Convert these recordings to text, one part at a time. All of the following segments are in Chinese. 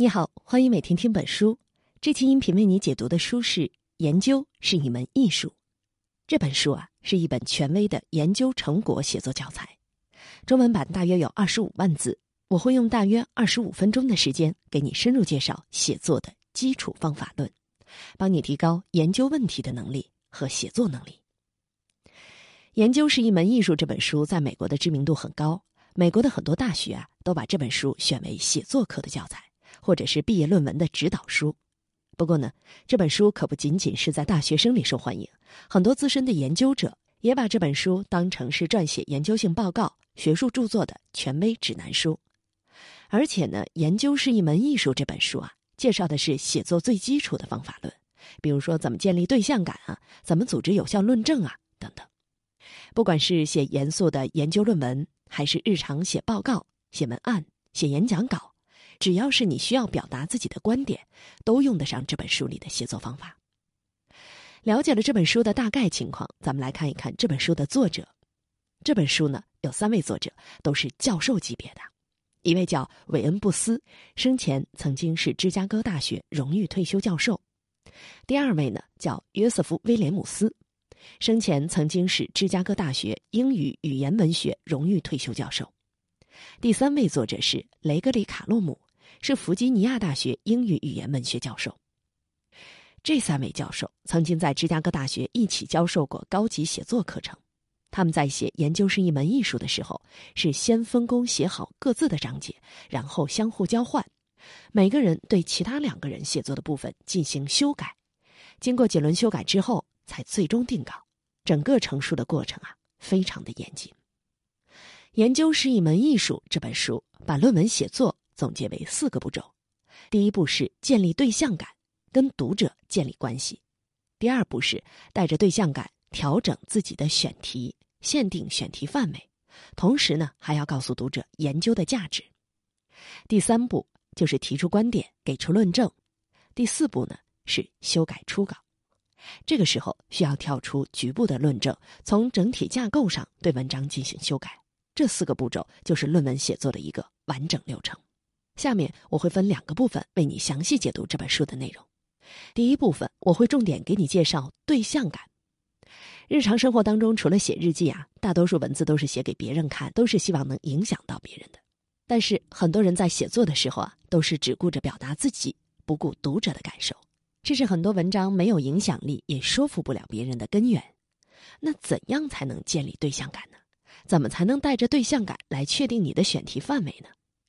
你好，欢迎每天听本书。这期音频为你解读的书是《研究是一门艺术》。这本书啊，是一本权威的研究成果写作教材，中文版大约有二十五万字。我会用大约二十五分钟的时间，给你深入介绍写作的基础方法论，帮你提高研究问题的能力和写作能力。《研究是一门艺术》这本书在美国的知名度很高，美国的很多大学啊，都把这本书选为写作课的教材。或者是毕业论文的指导书，不过呢，这本书可不仅仅是在大学生里受欢迎，很多资深的研究者也把这本书当成是撰写研究性报告、学术著作的权威指南书。而且呢，《研究是一门艺术》这本书啊，介绍的是写作最基础的方法论，比如说怎么建立对象感啊，怎么组织有效论证啊等等。不管是写严肃的研究论文，还是日常写报告、写文案、写演讲稿。只要是你需要表达自己的观点，都用得上这本书里的写作方法。了解了这本书的大概情况，咱们来看一看这本书的作者。这本书呢有三位作者，都是教授级别的。一位叫韦恩·布斯，生前曾经是芝加哥大学荣誉退休教授；第二位呢叫约瑟夫·威廉姆斯，生前曾经是芝加哥大学英语语言文学荣誉退休教授；第三位作者是雷格里·卡洛姆。是弗吉尼亚大学英语语言文学教授。这三位教授曾经在芝加哥大学一起教授过高级写作课程。他们在写《研究是一门艺术》的时候，是先分工写好各自的章节，然后相互交换，每个人对其他两个人写作的部分进行修改，经过几轮修改之后，才最终定稿。整个成书的过程啊，非常的严谨。《研究是一门艺术》这本书把论文写作。总结为四个步骤：第一步是建立对象感，跟读者建立关系；第二步是带着对象感调整自己的选题，限定选题范围，同时呢还要告诉读者研究的价值；第三步就是提出观点，给出论证；第四步呢是修改初稿。这个时候需要跳出局部的论证，从整体架构上对文章进行修改。这四个步骤就是论文写作的一个完整流程。下面我会分两个部分为你详细解读这本书的内容。第一部分，我会重点给你介绍对象感。日常生活当中，除了写日记啊，大多数文字都是写给别人看，都是希望能影响到别人的。但是很多人在写作的时候啊，都是只顾着表达自己，不顾读者的感受，这是很多文章没有影响力，也说服不了别人的根源。那怎样才能建立对象感呢？怎么才能带着对象感来确定你的选题范围呢？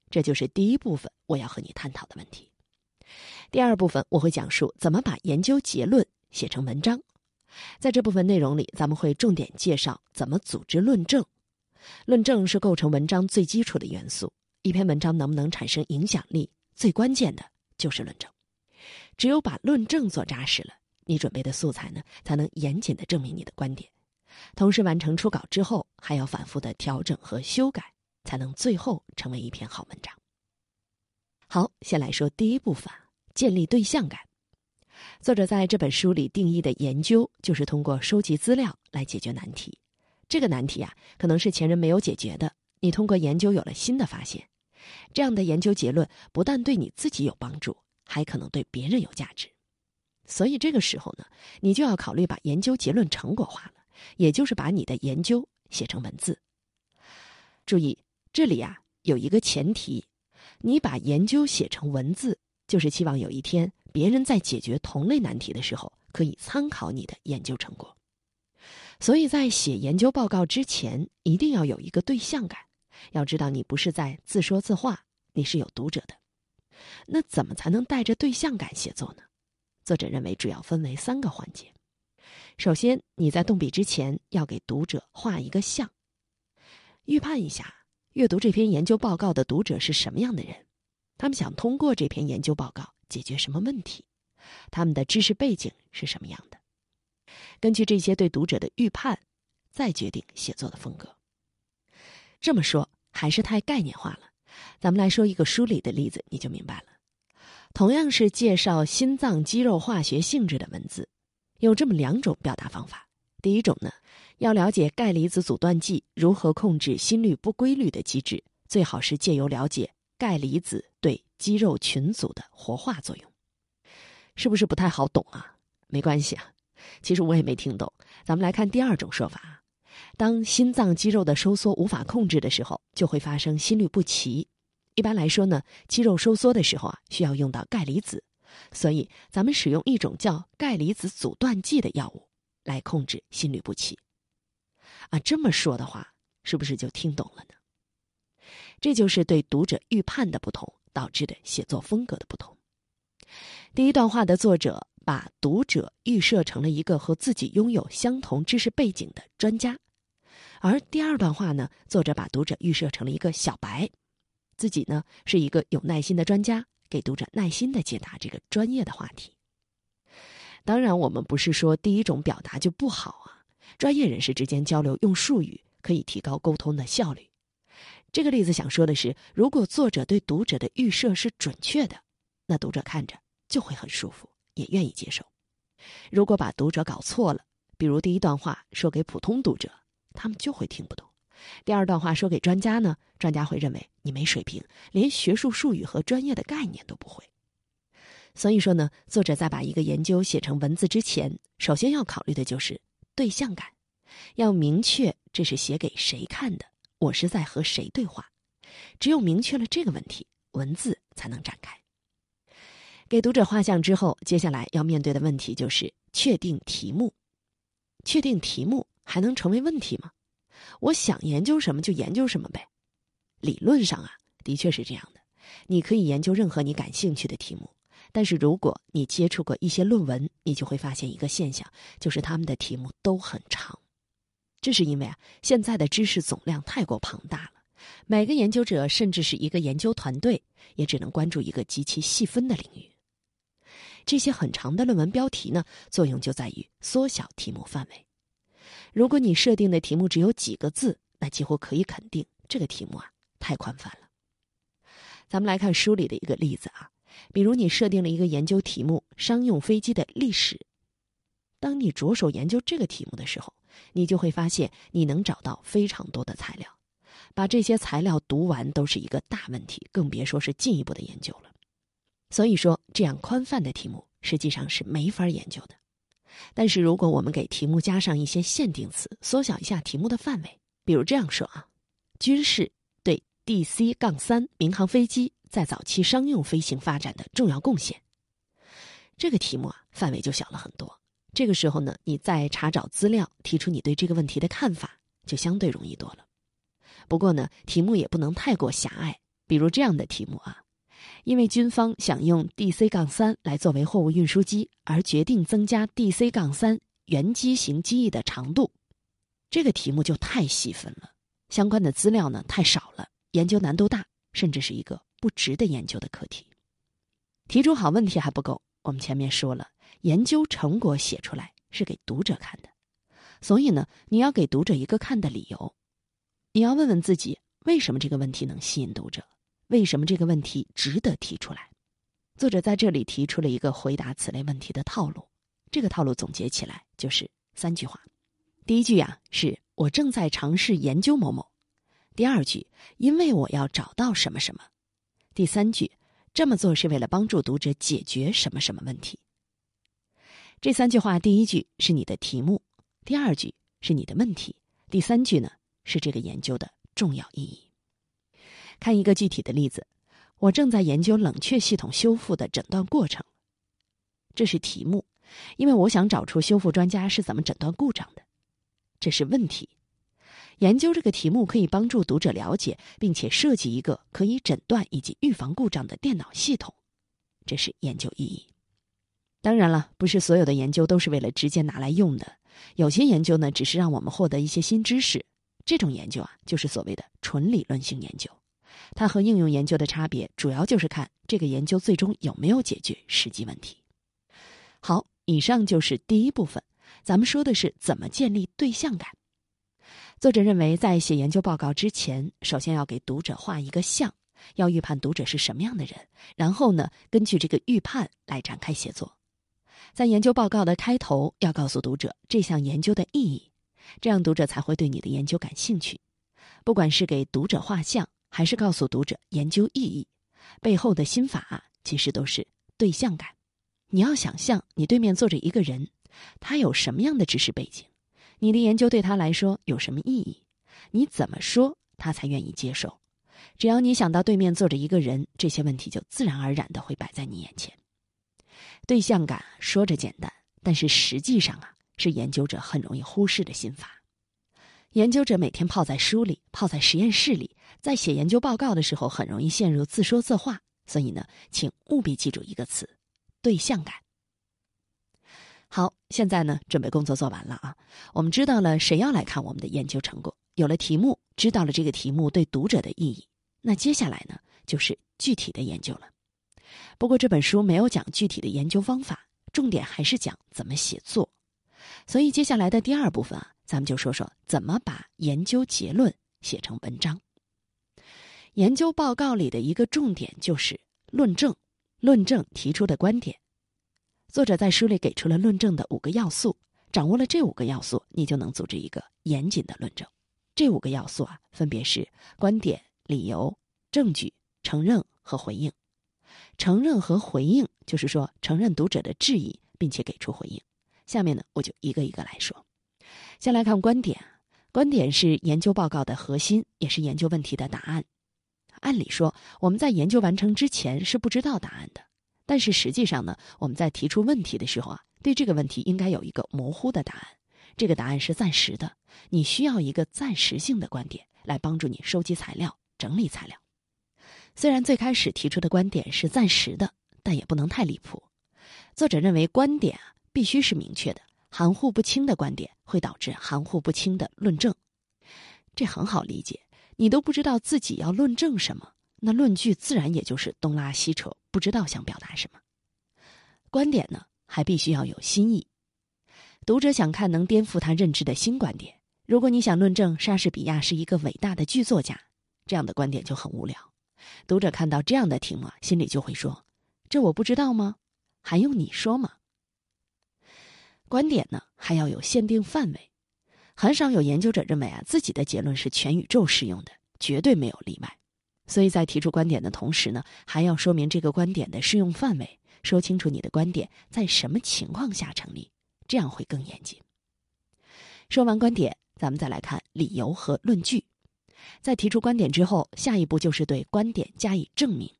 这就是第一部分我要和你探讨的问题。第二部分我会讲述怎么把研究结论写成文章。在这部分内容里，咱们会重点介绍怎么组织论证。论证是构成文章最基础的元素。一篇文章能不能产生影响力，最关键的就是论证。只有把论证做扎实了，你准备的素材呢，才能严谨的证明你的观点。同时，完成初稿之后，还要反复的调整和修改。才能最后成为一篇好文章。好，先来说第一部分，建立对象感。作者在这本书里定义的研究，就是通过收集资料来解决难题。这个难题啊，可能是前人没有解决的，你通过研究有了新的发现。这样的研究结论不但对你自己有帮助，还可能对别人有价值。所以这个时候呢，你就要考虑把研究结论成果化了，也就是把你的研究写成文字。注意。这里啊有一个前提，你把研究写成文字，就是期望有一天别人在解决同类难题的时候可以参考你的研究成果。所以在写研究报告之前，一定要有一个对象感，要知道你不是在自说自话，你是有读者的。那怎么才能带着对象感写作呢？作者认为主要分为三个环节。首先，你在动笔之前要给读者画一个像，预判一下。阅读这篇研究报告的读者是什么样的人？他们想通过这篇研究报告解决什么问题？他们的知识背景是什么样的？根据这些对读者的预判，再决定写作的风格。这么说还是太概念化了，咱们来说一个书里的例子，你就明白了。同样是介绍心脏肌肉化学性质的文字，有这么两种表达方法。第一种呢？要了解钙离子阻断剂如何控制心律不规律的机制，最好是借由了解钙离子对肌肉群组的活化作用。是不是不太好懂啊？没关系啊，其实我也没听懂。咱们来看第二种说法：当心脏肌肉的收缩无法控制的时候，就会发生心律不齐。一般来说呢，肌肉收缩的时候啊，需要用到钙离子，所以咱们使用一种叫钙离子阻断剂的药物来控制心律不齐。啊，这么说的话，是不是就听懂了呢？这就是对读者预判的不同导致的写作风格的不同。第一段话的作者把读者预设成了一个和自己拥有相同知识背景的专家，而第二段话呢，作者把读者预设成了一个小白，自己呢是一个有耐心的专家，给读者耐心的解答这个专业的话题。当然，我们不是说第一种表达就不好啊，专业人士之间交流用术语可以提高沟通的效率。这个例子想说的是，如果作者对读者的预设是准确的。那读者看着就会很舒服，也愿意接受。如果把读者搞错了，比如第一段话说给普通读者，他们就会听不懂；第二段话说给专家呢，专家会认为你没水平，连学术术语和专业的概念都不会。所以说呢，作者在把一个研究写成文字之前，首先要考虑的就是对象感，要明确这是写给谁看的，我是在和谁对话。只有明确了这个问题，文字才能展开。给读者画像之后，接下来要面对的问题就是确定题目。确定题目还能成为问题吗？我想研究什么就研究什么呗。理论上啊，的确是这样的。你可以研究任何你感兴趣的题目，但是如果你接触过一些论文，你就会发现一个现象，就是他们的题目都很长。这是因为啊，现在的知识总量太过庞大了，每个研究者甚至是一个研究团队，也只能关注一个极其细分的领域。这些很长的论文标题呢，作用就在于缩小题目范围。如果你设定的题目只有几个字，那几乎可以肯定这个题目啊太宽泛了。咱们来看书里的一个例子啊，比如你设定了一个研究题目“商用飞机的历史”，当你着手研究这个题目的时候，你就会发现你能找到非常多的材料，把这些材料读完都是一个大问题，更别说是进一步的研究了。所以说，这样宽泛的题目实际上是没法研究的。但是，如果我们给题目加上一些限定词，缩小一下题目的范围，比如这样说啊：“军事对 DC- 杠三民航飞机在早期商用飞行发展的重要贡献。”这个题目啊，范围就小了很多。这个时候呢，你再查找资料，提出你对这个问题的看法，就相对容易多了。不过呢，题目也不能太过狭隘，比如这样的题目啊。因为军方想用 DC- 杠三来作为货物运输机，而决定增加 DC- 杠三原机型机翼的长度，这个题目就太细分了，相关的资料呢太少了，研究难度大，甚至是一个不值得研究的课题。提出好问题还不够，我们前面说了，研究成果写出来是给读者看的，所以呢，你要给读者一个看的理由，你要问问自己，为什么这个问题能吸引读者。为什么这个问题值得提出来？作者在这里提出了一个回答此类问题的套路。这个套路总结起来就是三句话：第一句呀，是我正在尝试研究某某；第二句，因为我要找到什么什么；第三句，这么做是为了帮助读者解决什么什么问题。这三句话，第一句是你的题目，第二句是你的问题，第三句呢是这个研究的重要意义。看一个具体的例子，我正在研究冷却系统修复的诊断过程。这是题目，因为我想找出修复专家是怎么诊断故障的。这是问题，研究这个题目可以帮助读者了解并且设计一个可以诊断以及预防故障的电脑系统。这是研究意义。当然了，不是所有的研究都是为了直接拿来用的，有些研究呢只是让我们获得一些新知识。这种研究啊，就是所谓的纯理论性研究。它和应用研究的差别，主要就是看这个研究最终有没有解决实际问题。好，以上就是第一部分，咱们说的是怎么建立对象感。作者认为，在写研究报告之前，首先要给读者画一个像，要预判读者是什么样的人，然后呢，根据这个预判来展开写作。在研究报告的开头，要告诉读者这项研究的意义，这样读者才会对你的研究感兴趣。不管是给读者画像，还是告诉读者研究意义，背后的心法其实都是对象感。你要想象你对面坐着一个人，他有什么样的知识背景，你的研究对他来说有什么意义，你怎么说他才愿意接受？只要你想到对面坐着一个人，这些问题就自然而然的会摆在你眼前。对象感说着简单，但是实际上啊，是研究者很容易忽视的心法。研究者每天泡在书里，泡在实验室里，在写研究报告的时候，很容易陷入自说自话。所以呢，请务必记住一个词：对象感。好，现在呢，准备工作做完了啊。我们知道了谁要来看我们的研究成果，有了题目，知道了这个题目对读者的意义。那接下来呢，就是具体的研究了。不过这本书没有讲具体的研究方法，重点还是讲怎么写作。所以接下来的第二部分啊，咱们就说说怎么把研究结论写成文章。研究报告里的一个重点就是论证，论证提出的观点。作者在书里给出了论证的五个要素，掌握了这五个要素，你就能组织一个严谨的论证。这五个要素啊，分别是观点、理由、证据、承认和回应。承认和回应，就是说承认读者的质疑，并且给出回应。下面呢，我就一个一个来说。先来看观点，观点是研究报告的核心，也是研究问题的答案。按理说，我们在研究完成之前是不知道答案的，但是实际上呢，我们在提出问题的时候啊，对这个问题应该有一个模糊的答案。这个答案是暂时的，你需要一个暂时性的观点来帮助你收集材料、整理材料。虽然最开始提出的观点是暂时的，但也不能太离谱。作者认为，观点啊必须是明确的，含糊不清的观点会导致含糊不清的论证。这很好理解，你都不知道自己要论证什么，那论据自然也就是东拉西扯，不知道想表达什么。观点呢，还必须要有新意。读者想看能颠覆他认知的新观点。如果你想论证莎士比亚是一个伟大的剧作家，这样的观点就很无聊。读者看到这样的题目啊，心里就会说：“这我不知道吗？还用你说吗？”观点呢，还要有限定范围。很少有研究者认为啊，自己的结论是全宇宙适用的，绝对没有例外。所以在提出观点的同时呢，还要说明这个观点的适用范围，说清楚你的观点在什么情况下成立，这样会更严谨。说完观点，咱们再来看理由和论据。在提出观点之后，下一步就是对观点加以证明。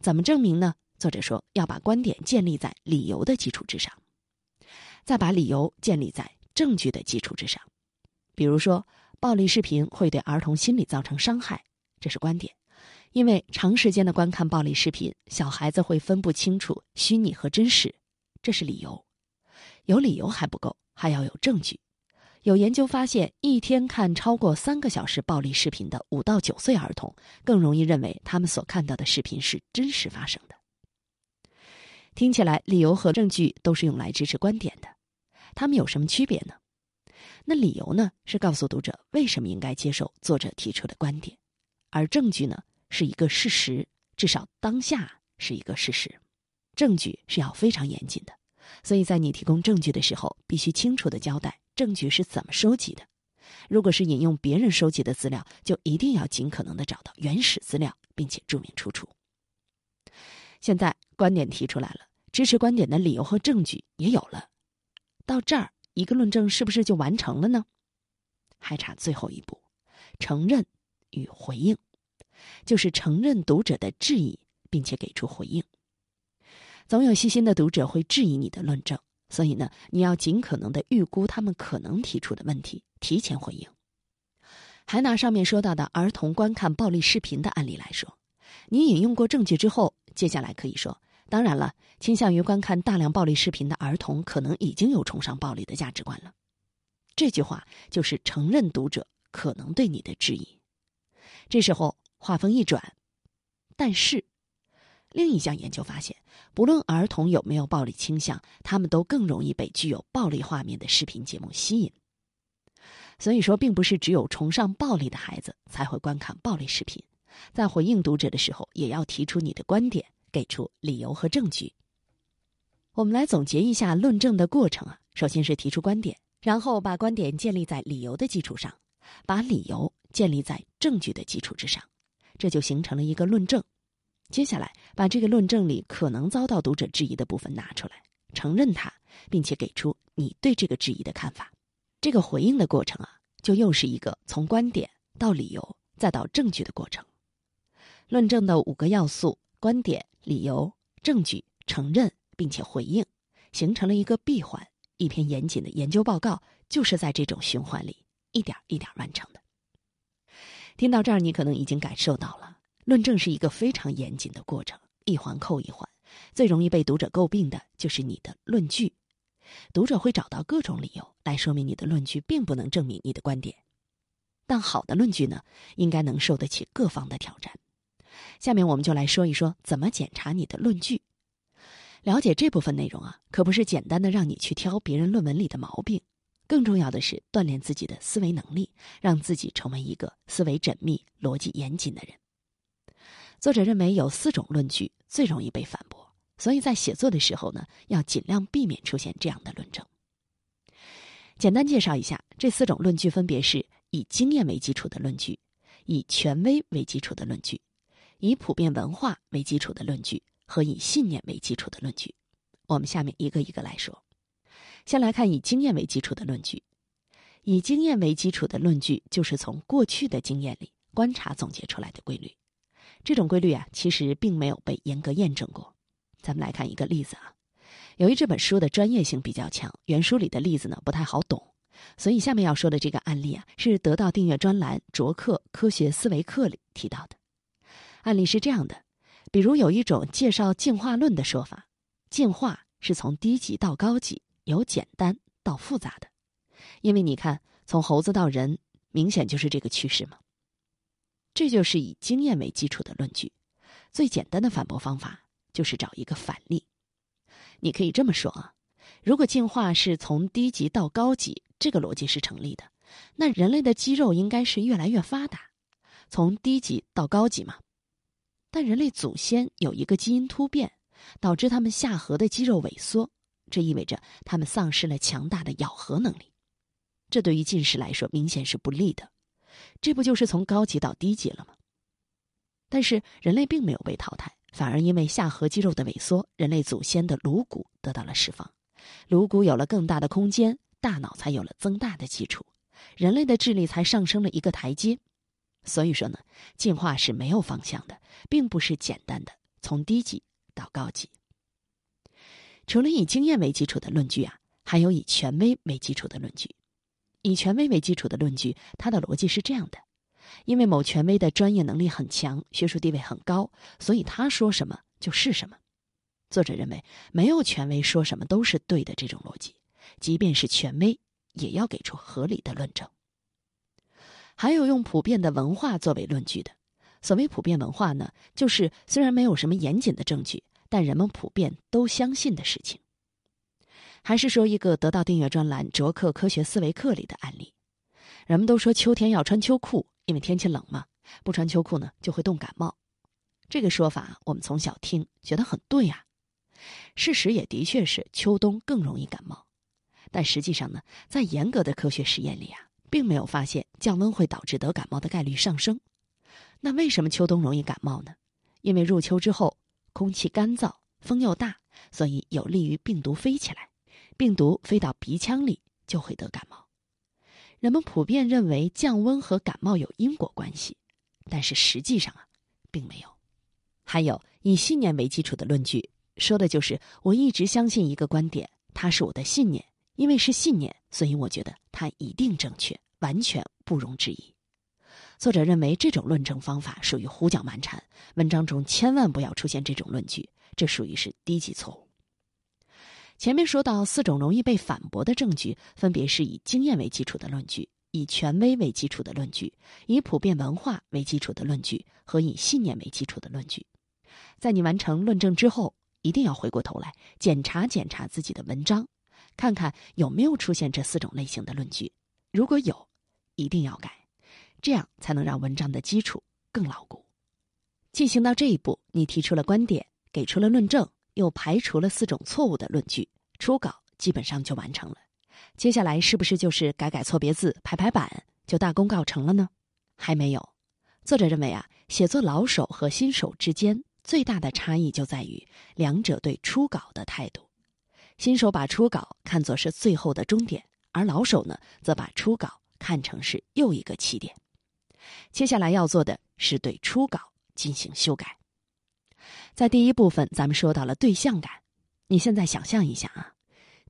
怎么证明呢？作者说要把观点建立在理由的基础之上，再把理由建立在证据的基础之上。比如说，暴力视频会对儿童心理造成伤害，这是观点，因为长时间的观看暴力视频，小孩子会分不清楚虚拟和真实，这是理由。有理由还不够，还要有证据。有研究发现，一天看超过三个小时暴力视频的五到九岁儿童，更容易认为他们所看到的视频是真实发生的。听起来，理由和证据都是用来支持观点的，他们有什么区别呢？那理由呢，是告诉读者为什么应该接受作者提出的观点，而证据呢，是一个事实，至少当下是一个事实。证据是要非常严谨的，所以在你提供证据的时候，必须清楚的交代。证据是怎么收集的？如果是引用别人收集的资料，就一定要尽可能的找到原始资料，并且注明出处。现在观点提出来了，支持观点的理由和证据也有了，到这儿一个论证是不是就完成了呢？还差最后一步，承认与回应，就是承认读者的质疑，并且给出回应。总有细心的读者会质疑你的论证。所以呢，你要尽可能的预估他们可能提出的问题，提前回应。还拿上面说到的儿童观看暴力视频的案例来说，你引用过证据之后，接下来可以说：当然了，倾向于观看大量暴力视频的儿童，可能已经有崇尚暴力的价值观了。这句话就是承认读者可能对你的质疑。这时候话锋一转，但是。另一项研究发现，不论儿童有没有暴力倾向，他们都更容易被具有暴力画面的视频节目吸引。所以说，并不是只有崇尚暴力的孩子才会观看暴力视频。在回应读者的时候，也要提出你的观点，给出理由和证据。我们来总结一下论证的过程啊，首先是提出观点，然后把观点建立在理由的基础上，把理由建立在证据的基础之上，这就形成了一个论证。接下来把这个论证里可能遭到读者质疑的部分拿出来，承认它，并且给出你对这个质疑的看法。这个回应的过程啊，就又是一个从观点到理由再到证据的过程。论证的五个要素：观点、理由、证据、承认，并且回应，形成了一个闭环。一篇严谨的研究报告就是在这种循环里一点一点完成的。听到这儿，你可能已经感受到了，论证是一个非常严谨的过程，一环扣一环。最容易被读者诟病的就是你的论据，读者会找到各种理由来说明你的论据并不能证明你的观点。但好的论据呢，应该能受得起各方的挑战。下面我们就来说一说怎么检查你的论据。了解这部分内容啊，可不是简单的让你去挑别人论文里的毛病，更重要的是锻炼自己的思维能力，让自己成为一个思维缜密、逻辑严谨的人。作者认为有四种论据最容易被反驳，所以在写作的时候呢，要尽量避免出现这样的论证。简单介绍一下，这四种论据分别是以经验为基础的论据、以权威为基础的论据、以普遍文化为基础的论据。和以信念为基础的论据，我们下面一个一个来说。先来看以经验为基础的论据。以经验为基础的论据，就是从过去的经验里观察总结出来的规律。这种规律啊，其实并没有被严格验证过。咱们来看一个例子啊。由于这本书的专业性比较强，原书里的例子呢不太好懂，所以下面要说的这个案例啊，是得到订阅专栏卓克科学思维课里提到的。案例是这样的。比如有一种介绍进化论的说法，进化是从低级到高级，由简单到复杂的。因为你看，从猴子到人，明显就是这个趋势嘛。这就是以经验为基础的论据。最简单的反驳方法就是找一个反例。你可以这么说啊：如果进化是从低级到高级，这个逻辑是成立的，那人类的肌肉应该是越来越发达，从低级到高级嘛。但人类祖先有一个基因突变，导致他们下颌的肌肉萎缩，这意味着他们丧失了强大的咬合能力。这对于进食来说明显是不利的，这不就是从高级到低级了吗？但是人类并没有被淘汰，反而因为下颌肌肉的萎缩，人类祖先的颅骨得到了释放，颅骨有了更大的空间，大脑才有了增大的基础，人类的智力才上升了一个台阶。所以说呢，进化是没有方向的，并不是简单的从低级到高级。除了以经验为基础的论据啊，还有以权威为基础的论据。以权威为基础的论据，它的逻辑是这样的：因为某权威的专业能力很强，学术地位很高，所以他说什么就是什么。作者认为，没有权威说什么都是对的这种逻辑，即便是权威，也要给出合理的论证。还有用普遍的文化作为论据的，所谓普遍文化呢，就是虽然没有什么严谨的证据，但人们普遍都相信的事情。还是说一个得到订阅专栏卓克科学思维课里的案例，人们都说秋天要穿秋裤，因为天气冷嘛，不穿秋裤呢就会冻感冒。这个说法我们从小听，觉得很对呀。事实也的确是秋冬更容易感冒，但实际上呢，在严格的科学实验里啊。并没有发现降温会导致得感冒的概率上升，那为什么秋冬容易感冒呢？因为入秋之后空气干燥，风又大，所以有利于病毒飞起来，病毒飞到鼻腔里就会得感冒。人们普遍认为降温和感冒有因果关系，但是实际上啊，并没有。还有以信念为基础的论据，说的就是我一直相信一个观点，它是我的信念。因为是信念，所以我觉得它一定正确，完全不容置疑。作者认为这种论证方法属于胡搅蛮缠，文章中千万不要出现这种论据，这属于是低级错误。前面说到四种容易被反驳的证据，分别是以经验为基础的论据、以权威为基础的论据、以普遍文化为基础的论据和以信念为基础的论据。在你完成论证之后，一定要回过头来检查检查自己的文章。看看有没有出现这四种类型的论据，如果有，一定要改，这样才能让文章的基础更牢固。进行到这一步，你提出了观点，给出了论证，又排除了四种错误的论据，初稿基本上就完成了。接下来是不是就是改改错别字、排排版，就大功告成了呢？还没有。作者认为啊，写作老手和新手之间最大的差异就在于两者对初稿的态度。新手把初稿看作是最后的终点，而老手呢，则把初稿看成是又一个起点。接下来要做的是对初稿进行修改。在第一部分，咱们说到了对象感。你现在想象一下啊，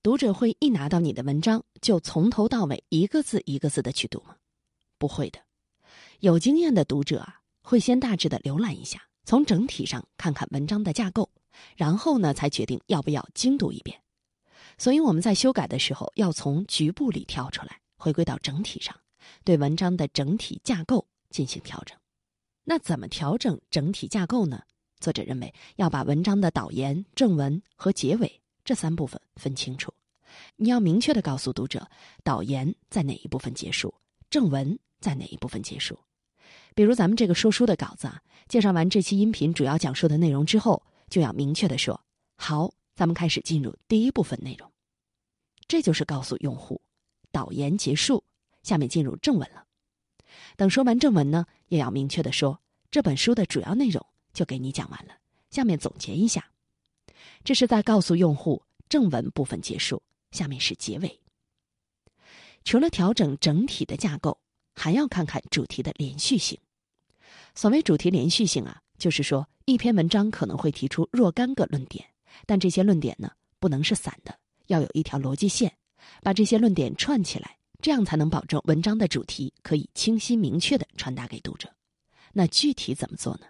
读者会一拿到你的文章就从头到尾一个字一个字的去读吗？不会的。有经验的读者啊，会先大致的浏览一下，从整体上看看文章的架构，然后呢，才决定要不要精读一遍。所以我们在修改的时候，要从局部里跳出来，回归到整体上，对文章的整体架构进行调整。那怎么调整整体架构呢？作者认为要把文章的导言、正文和结尾这三部分分清楚。你要明确的告诉读者，导言在哪一部分结束，正文在哪一部分结束。比如咱们这个说书的稿子啊，介绍完这期音频主要讲述的内容之后，就要明确的说：“好，咱们开始进入第一部分内容。”这就是告诉用户，导言结束，下面进入正文了。等说完正文呢，也要明确的说，这本书的主要内容就给你讲完了，下面总结一下。这是在告诉用户，正文部分结束，下面是结尾。除了调整整体的架构，还要看看主题的连续性。所谓主题连续性啊，就是说一篇文章可能会提出若干个论点，但这些论点呢不能是散的，要有一条逻辑线，把这些论点串起来，这样才能保证文章的主题可以清晰明确的传达给读者。那具体怎么做呢？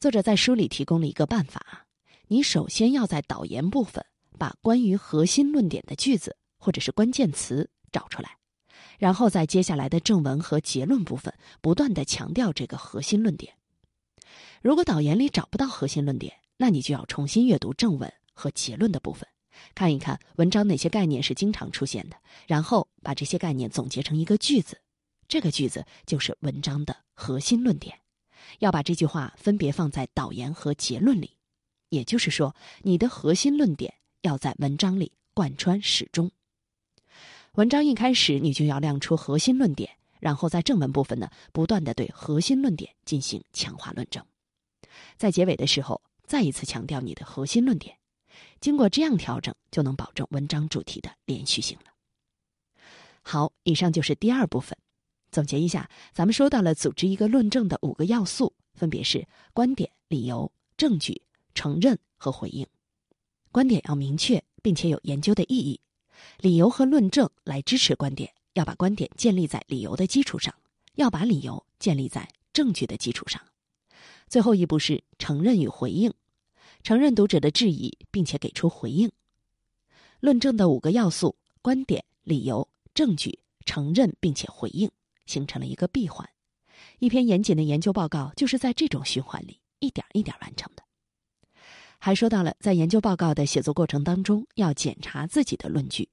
作者在书里提供了一个办法，你首先要在导言部分把关于核心论点的句子或者是关键词找出来。然后在接下来的正文和结论部分，不断的强调这个核心论点。如果导言里找不到核心论点，那你就要重新阅读正文和结论的部分，看一看文章哪些概念是经常出现的，然后把这些概念总结成一个句子。这个句子就是文章的核心论点。要把这句话分别放在导言和结论里，也就是说，你的核心论点要在文章里贯穿始终。文章一开始，你就要亮出核心论点，然后在正文部分呢，不断的对核心论点进行强化论证，在结尾的时候再一次强调你的核心论点。经过这样调整，就能保证文章主题的连续性了。好，以上就是第二部分。总结一下，咱们说到了组织一个论证的五个要素，分别是观点、理由、证据、承认和回应。观点要明确，并且有研究的意义。理由和论证来支持观点，要把观点建立在理由的基础上，要把理由建立在证据的基础上。最后一步是承认与回应，承认读者的质疑，并且给出回应。论证的五个要素：观点、理由、证据、承认，并且回应，形成了一个闭环。一篇严谨的研究报告就是在这种循环里一点一点完成的。还说到了，在研究报告的写作过程当中，要检查自己的论据。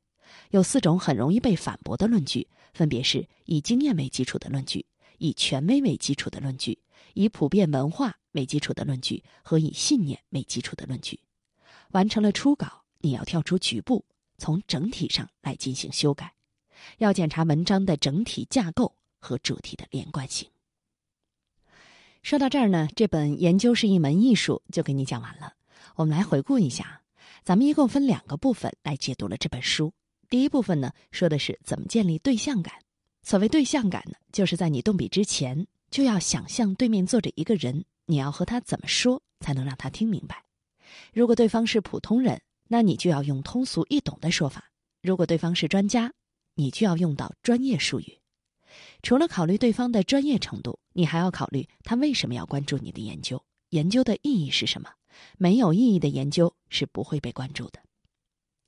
有四种很容易被反驳的论据，分别是以经验为基础的论据、以权威为基础的论据、以普遍文化为基础的论据和以信念为基础的论据。完成了初稿，你要跳出局部，从整体上来进行修改。要检查文章的整体架构和主题的连贯性。说到这儿呢，这本《研究是一门艺术》就给你讲完了。我们来回顾一下，咱们一共分两个部分来解读了这本书。第一部分呢，说的是怎么建立对象感。所谓对象感呢，就是在你动笔之前，就要想象对面坐着一个人，你要和他怎么说才能让他听明白。如果对方是普通人，那你就要用通俗易懂的说法；如果对方是专家，你就要用到专业术语。除了考虑对方的专业程度，你还要考虑他为什么要关注你的研究，研究的意义是什么。没有意义的研究是不会被关注的。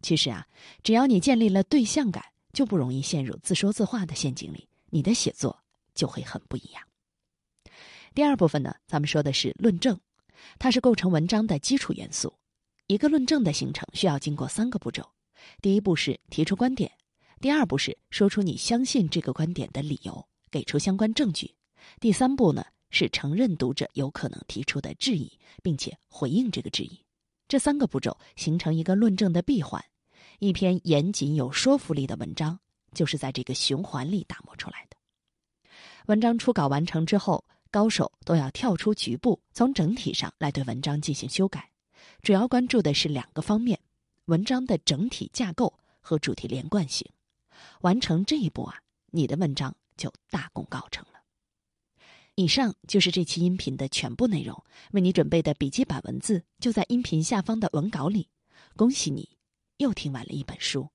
其实啊，只要你建立了对象感，就不容易陷入自说自话的陷阱里，你的写作就会很不一样。第二部分呢，咱们说的是论证，它是构成文章的基础元素。一个论证的形成需要经过三个步骤：第一步是提出观点；第二步是说出你相信这个观点的理由，给出相关证据；第三步呢？是承认读者有可能提出的质疑，并且回应这个质疑，这三个步骤形成一个论证的闭环。一篇严谨有说服力的文章，就是在这个循环里打磨出来的。文章初稿完成之后，高手都要跳出局部，从整体上来对文章进行修改，主要关注的是两个方面：文章的整体架构和主题连贯性。完成这一步啊，你的文章就大功告成了。以上就是这期音频的全部内容，为你准备的笔记版文字就在音频下方的文稿里。恭喜你，又听完了一本书。